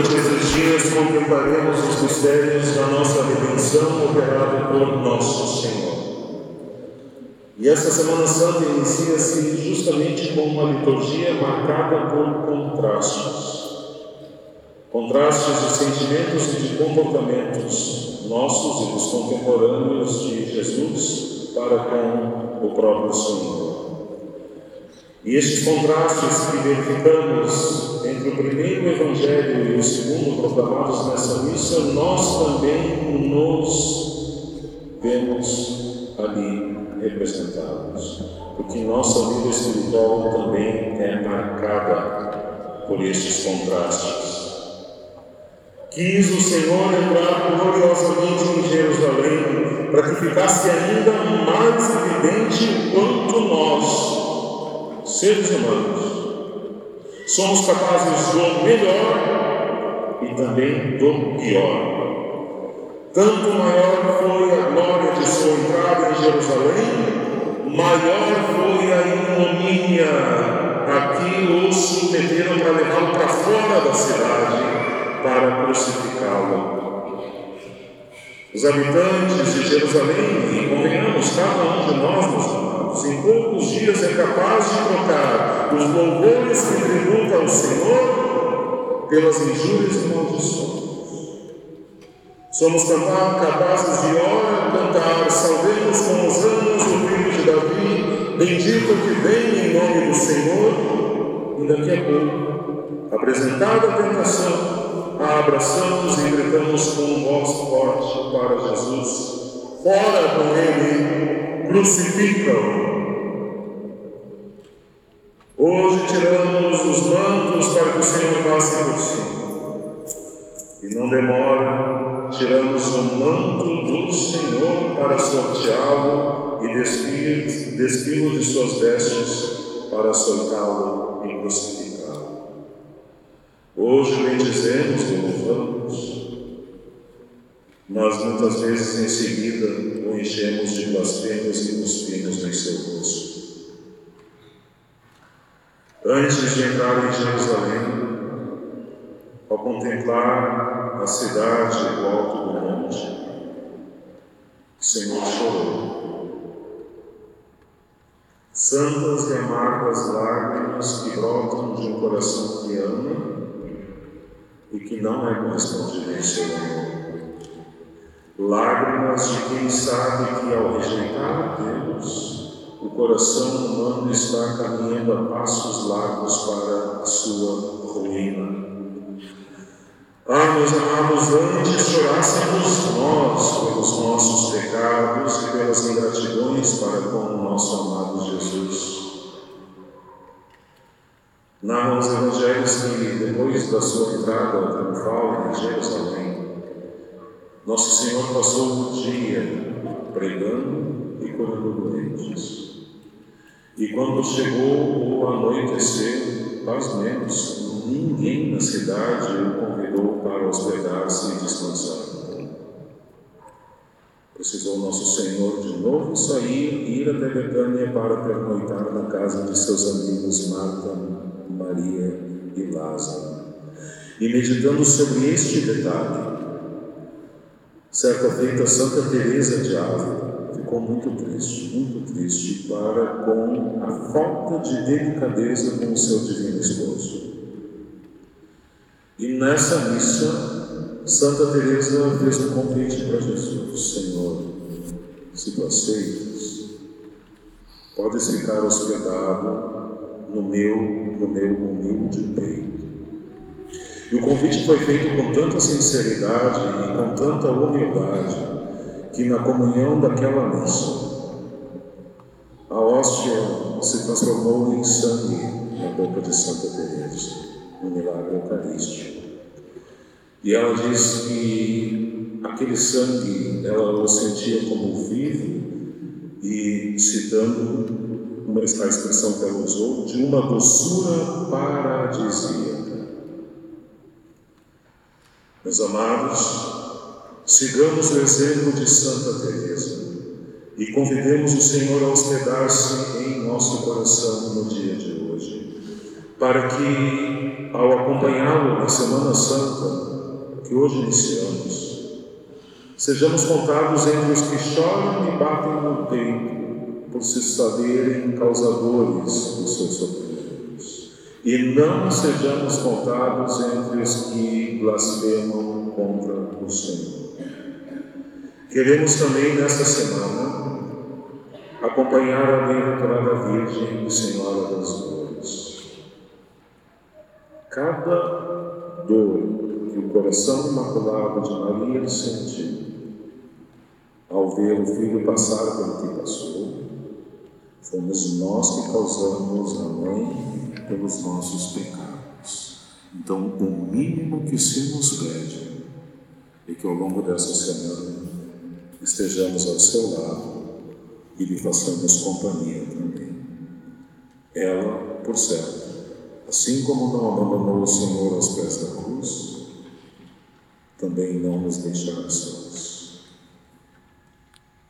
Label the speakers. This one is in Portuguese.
Speaker 1: Durante esses dias contemplaremos os mistérios da nossa redenção operado por nosso Senhor. E esta Semana Santa inicia-se justamente com uma liturgia marcada por contrastes. Contrastes de sentimentos e de comportamentos nossos e dos contemporâneos de Jesus para com o próprio Senhor. E estes contrastes que verificamos entre o primeiro Evangelho e o segundo proclamados nessa missa, nós também nos vemos ali representados, porque nossa vida espiritual também é marcada por estes contrastes. Quis o Senhor entrar gloriosamente em Jerusalém para que ficasse ainda mais evidente quanto nós, seres humanos, somos capazes do melhor e também do pior. Tanto maior foi a glória de sua entrada em Jerusalém, maior foi a ignomínia a que o submeteram para levá-lo para fora da cidade para crucificá-lo. Os habitantes de Jerusalém, e convenhamos, cada um de nós, amados, em poucos dias é capaz de trocar os louvores que tributa ao Senhor pelas injúrias e maldições. Somos capazes de ora cantar, salvemos com os anos o filho de Davi, bendito que vem em nome do Senhor, e daqui a pouco, apresentada a tentação, a abraçamos e gritamos com voz forte para Jesus: Fora com ele, crucificam. Hoje tiramos os mantos para que o Senhor passe por cima. E não demora, tiramos o manto do Senhor para sorteá-lo e despí-lo de suas vestes para soltá-lo e crucificá-lo. Hoje bendizemos e louvamos, mas muitas vezes em seguida o enchemos de blasfêmias e cuspimos em seu rosto. Antes de entrar em Jerusalém, ao contemplar a cidade do alto do monte, o Senhor chorou. Santas e amargas lágrimas que brotam de um coração que ama e que não é correspondência Lágrimas de quem sabe que ao rejeitar Deus, o coração humano está caminhando a passos largos para a sua ruína. Ah, meus amados, antes chorássemos nós pelos nossos pecados e pelas ingratidões para com o nosso amado Jesus. Narram os evangelhos que, depois da sua entrada triunfal em Jerusalém, nosso Senhor passou o dia pregando e curando doentes. E quando chegou o anoitecer, menos ninguém na cidade o convidou para hospedar-se e descansar. Precisou nosso Senhor de novo sair e ir até Betânia para pernoitar na casa de seus amigos Marta, Maria e Lázaro. E meditando sobre este detalhe, certa feita Santa Teresa de Ávila ficou muito triste, muito triste para com a falta de delicadeza com o seu divino esposo. E nessa missa, Santa Teresa fez um convite para Jesus, Senhor, se tu aceitas, podes ficar hospedado no meu, no meu humilde peito. E o convite foi feito com tanta sinceridade e com tanta humildade que na comunhão daquela missa a hóstia se transformou em sangue na boca de Santa Teresa no milagre eucarístico. E ela diz que aquele sangue ela o sentia como vivo e citando uma, expressão que ela usou de uma doçura paradisíaca. Meus amados, sigamos o exemplo de Santa Teresa e convidemos o Senhor a hospedar-se em nosso coração no dia de hoje, para que ao acompanhá-lo na Semana Santa, que hoje iniciamos, sejamos contados entre os que choram e batem no peito por se saberem causadores dos seus sofrimentos, e não sejamos contados entre os que blasfemam contra o Senhor. Queremos também nesta semana acompanhar a bem-aventurada Virgem e Senhora das Dores. Cada dor que o coração imaculado de Maria sentiu ao ver o filho passar pelo que passou, fomos nós que causamos a mãe pelos nossos pecados. Então, o mínimo que se nos pede é que ao longo dessa semana estejamos ao seu lado e lhe façamos companhia também. Ela, por certo, assim como não abandonou o Senhor aos pés da cruz, também não nos deixará só.